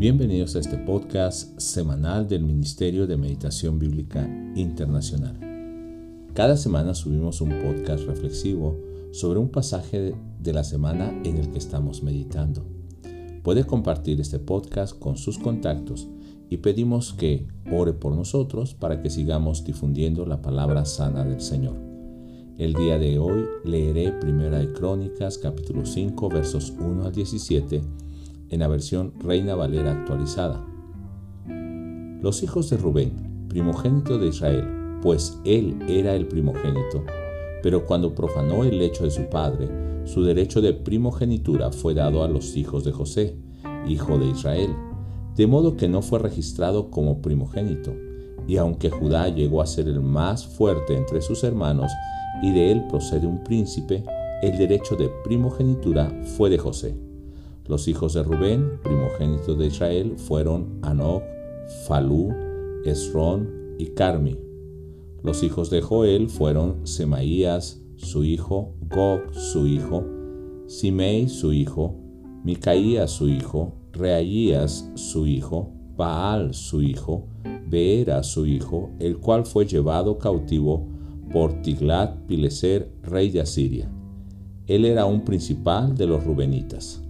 Bienvenidos a este podcast semanal del Ministerio de Meditación Bíblica Internacional. Cada semana subimos un podcast reflexivo sobre un pasaje de la semana en el que estamos meditando. Puede compartir este podcast con sus contactos y pedimos que ore por nosotros para que sigamos difundiendo la palabra sana del Señor. El día de hoy leeré Primera de Crónicas capítulo 5 versos 1 al 17 en la versión Reina Valera actualizada. Los hijos de Rubén, primogénito de Israel, pues él era el primogénito, pero cuando profanó el lecho de su padre, su derecho de primogenitura fue dado a los hijos de José, hijo de Israel, de modo que no fue registrado como primogénito. Y aunque Judá llegó a ser el más fuerte entre sus hermanos, y de él procede un príncipe, el derecho de primogenitura fue de José. Los hijos de Rubén, primogénito de Israel, fueron Anoc, Falú, Esrón y Carmi. Los hijos de Joel fueron Semaías, su hijo, Gog, su hijo, Simei, su hijo, Micaías, su hijo, Reaías, su hijo, Baal, su hijo, Beera, su hijo, el cual fue llevado cautivo por Tiglat-Pileser, rey de Asiria. Él era un principal de los rubenitas.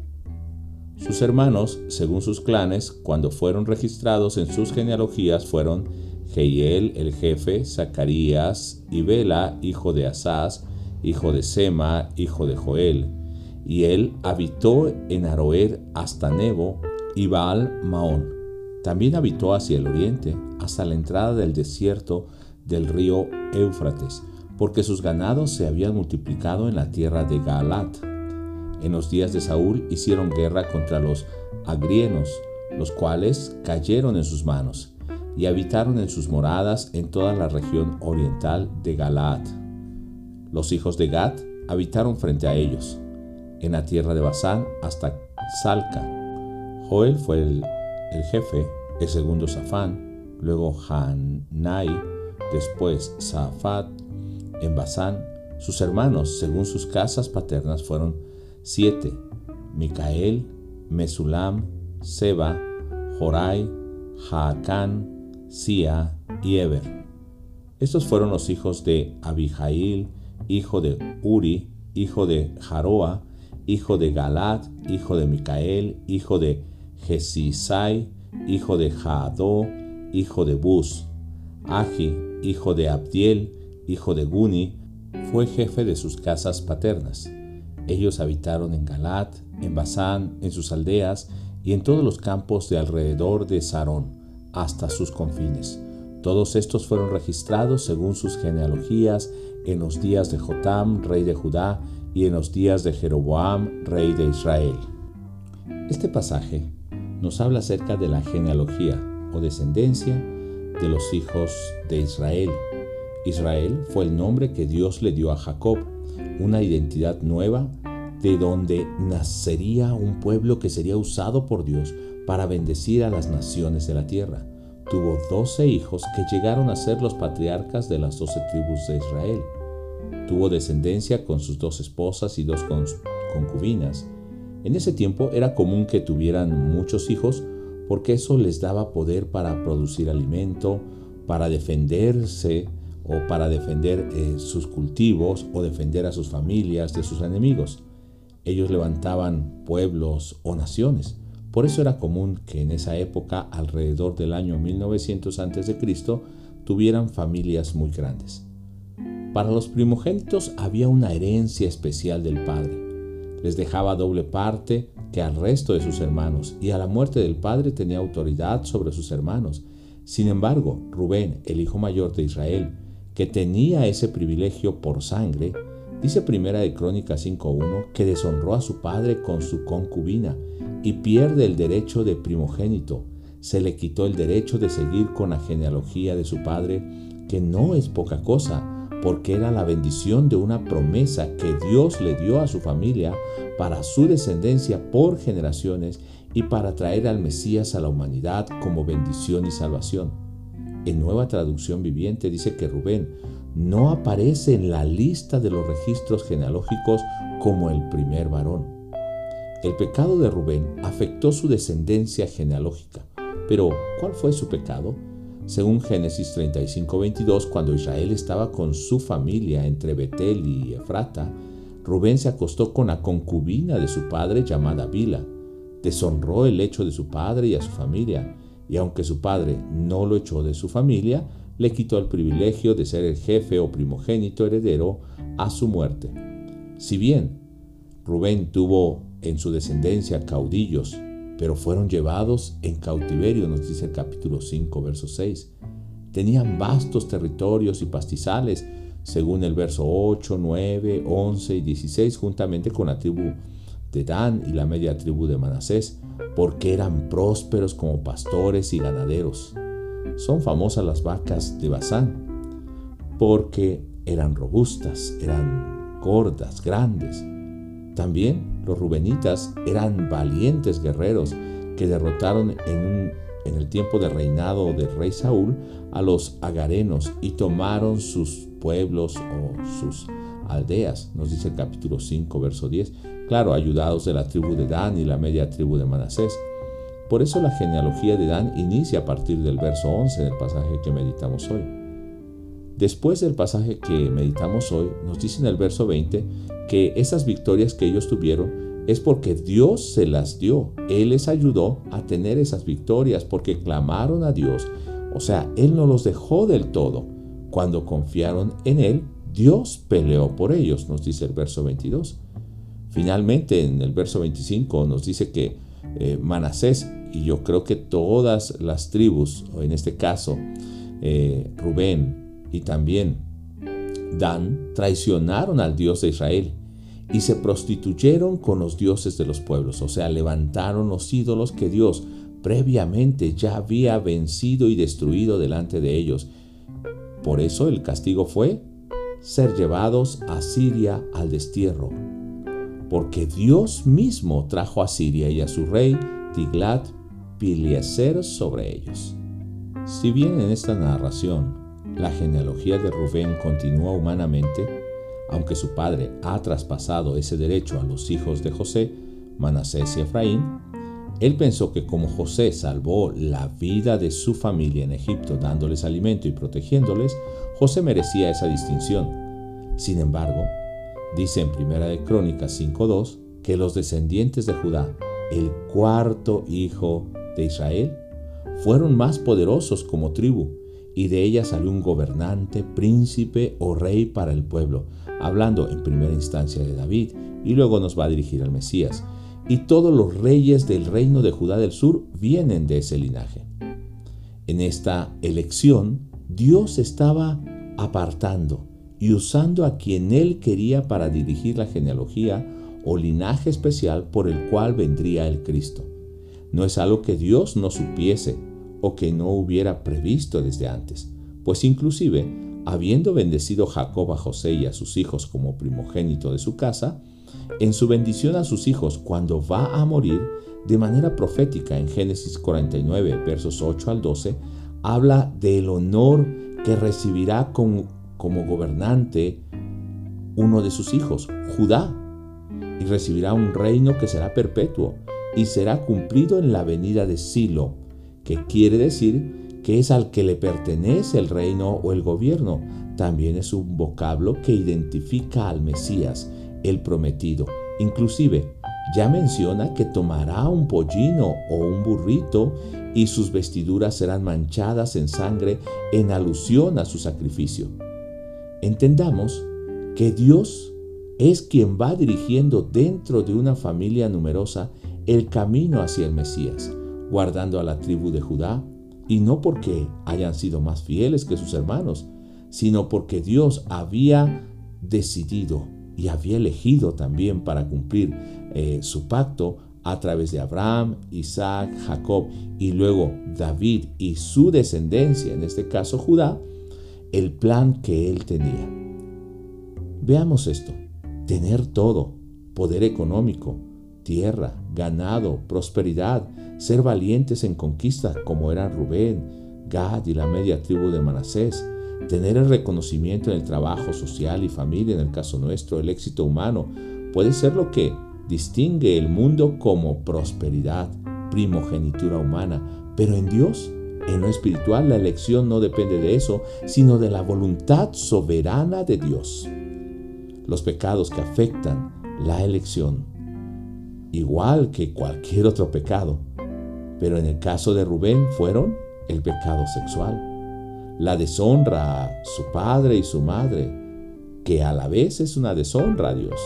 Sus hermanos, según sus clanes, cuando fueron registrados en sus genealogías, fueron Jehiel el jefe, Zacarías, y Bela, hijo de Asaz, hijo de Sema, hijo de Joel. Y él habitó en Aroer hasta Nebo y Baal Maón. También habitó hacia el oriente, hasta la entrada del desierto del río Éufrates, porque sus ganados se habían multiplicado en la tierra de Gaalat. En los días de Saúl hicieron guerra contra los agrienos, los cuales cayeron en sus manos, y habitaron en sus moradas en toda la región oriental de Galaad. Los hijos de Gad habitaron frente a ellos, en la tierra de Basán hasta Salca. Joel fue el, jefe, el segundo Safán, luego Hanai, después Safat, en Basán. Sus hermanos, según sus casas paternas, fueron 7. Micael, Mesulam, Seba, Jorai, Jaacán, Sia y Eber. Estos fueron los hijos de Abijail, hijo de Uri, hijo de Jaroa, hijo de Galat, hijo de Micael, hijo de Jesisai, hijo de Jaadó, hijo de Bus. Agi, hijo de Abdiel, hijo de Guni, fue jefe de sus casas paternas. Ellos habitaron en Galat, en Basán, en sus aldeas y en todos los campos de alrededor de Sarón, hasta sus confines. Todos estos fueron registrados según sus genealogías en los días de Jotam, rey de Judá, y en los días de Jeroboam, rey de Israel. Este pasaje nos habla acerca de la genealogía o descendencia de los hijos de Israel. Israel fue el nombre que Dios le dio a Jacob, una identidad nueva de donde nacería un pueblo que sería usado por Dios para bendecir a las naciones de la tierra. Tuvo doce hijos que llegaron a ser los patriarcas de las doce tribus de Israel. Tuvo descendencia con sus dos esposas y dos concubinas. En ese tiempo era común que tuvieran muchos hijos porque eso les daba poder para producir alimento, para defenderse o para defender eh, sus cultivos o defender a sus familias de sus enemigos. Ellos levantaban pueblos o naciones. Por eso era común que en esa época, alrededor del año 1900 a.C., tuvieran familias muy grandes. Para los primogénitos había una herencia especial del padre. Les dejaba doble parte que al resto de sus hermanos y a la muerte del padre tenía autoridad sobre sus hermanos. Sin embargo, Rubén, el hijo mayor de Israel, que tenía ese privilegio por sangre, Dice Primera de Crónicas 5.1 que deshonró a su padre con su concubina y pierde el derecho de primogénito. Se le quitó el derecho de seguir con la genealogía de su padre, que no es poca cosa, porque era la bendición de una promesa que Dios le dio a su familia para su descendencia por generaciones y para traer al Mesías a la humanidad como bendición y salvación. En nueva traducción viviente dice que Rubén no aparece en la lista de los registros genealógicos como el primer varón. el pecado de Rubén afectó su descendencia genealógica. Pero, ¿cuál fue su pecado? Según Génesis 35:22, cuando Israel estaba con su familia entre Betel y Efrata, Rubén se acostó con la concubina de su padre llamada Bila. Deshonró el hecho de su padre y a su familia, y aunque su padre no lo echó de su familia, le quitó el privilegio de ser el jefe o primogénito heredero a su muerte. Si bien Rubén tuvo en su descendencia caudillos, pero fueron llevados en cautiverio, nos dice el capítulo 5, verso 6. Tenían vastos territorios y pastizales, según el verso 8, 9, 11 y 16, juntamente con la tribu de Dan y la media tribu de Manasés, porque eran prósperos como pastores y ganaderos. Son famosas las vacas de Basán, porque eran robustas, eran gordas, grandes. También los rubenitas eran valientes guerreros que derrotaron en, el tiempo del reinado del rey Saúl a los agarenos y tomaron sus pueblos o sus aldeas, nos dice el capítulo 5, verso 10, claro, ayudados de la tribu de Dan y la media tribu de Manasés. Por eso la genealogía de Dan inicia a partir del verso 11 del pasaje que meditamos hoy. Después del pasaje que meditamos hoy, nos dice en el verso 20 que esas victorias que ellos tuvieron es porque Dios se las dio. Él les ayudó a tener esas victorias porque clamaron a Dios. O sea, Él no los dejó del todo. Cuando confiaron en Él, Dios peleó por ellos, nos dice el verso 22. Finalmente, en el verso 25 nos dice que eh, Manasés, y yo creo que todas las tribus, o en este caso eh, Rubén y también Dan, traicionaron al Dios de Israel y se prostituyeron con los dioses de los pueblos, o sea, levantaron los ídolos que Dios previamente ya había vencido y destruido delante de ellos. Por eso el castigo fue ser llevados a Siria al destierro, porque Dios mismo trajo a Siria y a su rey Tiglat Pileser sobre ellos. Si bien en esta narración la genealogía de Rubén continúa humanamente, aunque su padre ha traspasado ese derecho a los hijos de José, Manasés y Efraín, él pensó que como José salvó la vida de su familia en Egipto dándoles alimento y protegiéndoles, José merecía esa distinción. Sin embargo, dice en Primera de Crónicas 5.2 que los descendientes de Judá, el cuarto hijo de Israel, fueron más poderosos como tribu, y de ella salió un gobernante, príncipe o rey para el pueblo, hablando en primera instancia de David, y luego nos va a dirigir al Mesías. Y todos los reyes del reino de Judá del sur vienen de ese linaje. En esta elección, Dios estaba apartando y usando a quien él quería para dirigir la genealogía o linaje especial por el cual vendría el Cristo. No es algo que Dios no supiese o que no hubiera previsto desde antes, pues inclusive, habiendo bendecido Jacob a José y a sus hijos como primogénito de su casa, en su bendición a sus hijos cuando va a morir, de manera profética en Génesis 49, versos 8 al 12, habla del honor que recibirá como, como gobernante uno de sus hijos, Judá, y recibirá un reino que será perpetuo y será cumplido en la venida de Silo, que quiere decir que es al que le pertenece el reino o el gobierno. También es un vocablo que identifica al Mesías, el prometido. Inclusive, ya menciona que tomará un pollino o un burrito y sus vestiduras serán manchadas en sangre en alusión a su sacrificio. Entendamos que Dios es quien va dirigiendo dentro de una familia numerosa el camino hacia el Mesías, guardando a la tribu de Judá, y no porque hayan sido más fieles que sus hermanos, sino porque Dios había decidido y había elegido también para cumplir eh, su pacto a través de Abraham, Isaac, Jacob y luego David y su descendencia, en este caso Judá, el plan que él tenía. Veamos esto, tener todo, poder económico, tierra, ganado, prosperidad, ser valientes en conquista como eran Rubén, Gad y la media tribu de Manasés, tener el reconocimiento en el trabajo social y familia, en el caso nuestro, el éxito humano, puede ser lo que distingue el mundo como prosperidad, primogenitura humana, pero en Dios, en lo espiritual, la elección no depende de eso, sino de la voluntad soberana de Dios. Los pecados que afectan la elección, igual que cualquier otro pecado, pero en el caso de Rubén fueron el pecado sexual, la deshonra a su padre y su madre, que a la vez es una deshonra a Dios.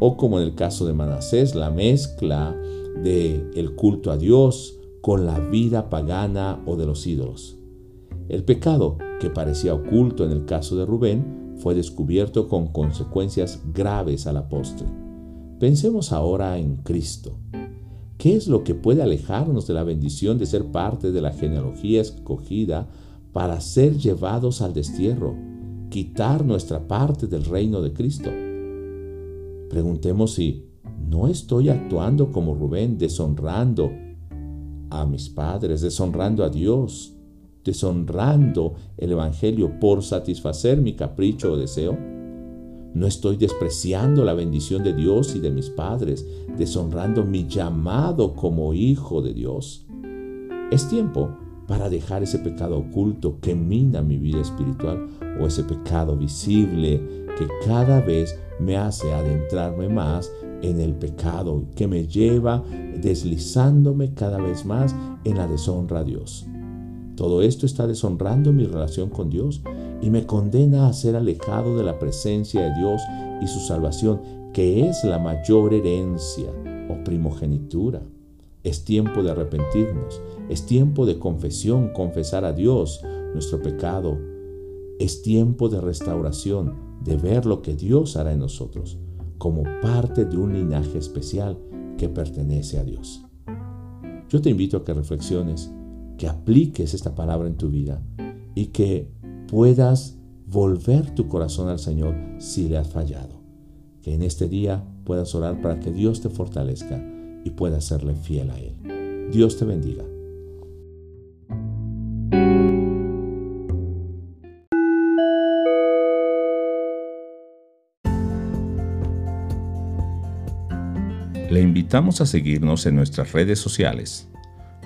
O como en el caso de Manasés, la mezcla de el culto a Dios con la vida pagana o de los ídolos. El pecado, que parecía oculto en el caso de Rubén, fue descubierto con consecuencias graves a la postre. Pensemos ahora en Cristo. ¿Qué es lo que puede alejarnos de la bendición de ser parte de la genealogía escogida para ser llevados al destierro, quitar nuestra parte del reino de Cristo? Preguntemos si no estoy actuando como Rubén, deshonrando a mis padres, deshonrando a Dios, deshonrando el Evangelio por satisfacer mi capricho o deseo. No estoy despreciando la bendición de Dios y de mis padres, deshonrando mi llamado como hijo de Dios. Es tiempo para dejar ese pecado oculto que mina mi vida espiritual o ese pecado visible que cada vez me hace adentrarme más en el pecado, que me lleva deslizándome cada vez más en la deshonra a Dios. Todo esto está deshonrando mi relación con Dios y me condena a ser alejado de la presencia de Dios y su salvación, que es la mayor herencia o primogenitura. Es tiempo de arrepentirnos, es tiempo de confesión, confesar a Dios nuestro pecado. Es tiempo de restauración, de ver lo que Dios hará en nosotros como parte de un linaje especial que pertenece a Dios. Yo te invito a que reflexiones, que apliques esta palabra en tu vida y que puedas volver tu corazón al Señor si le has fallado. Que en este día puedas orar para que Dios te fortalezca y puedas serle fiel a Él. Dios te bendiga. Le invitamos a seguirnos en nuestras redes sociales,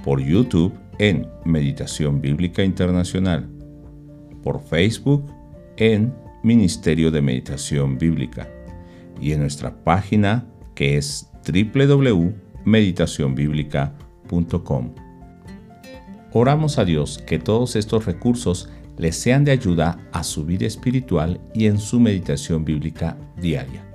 por YouTube en Meditación Bíblica Internacional, por Facebook en Ministerio de Meditación Bíblica y en nuestra página que es www.meditacionbiblica.com. Oramos a Dios que todos estos recursos les sean de ayuda a su vida espiritual y en su meditación bíblica diaria.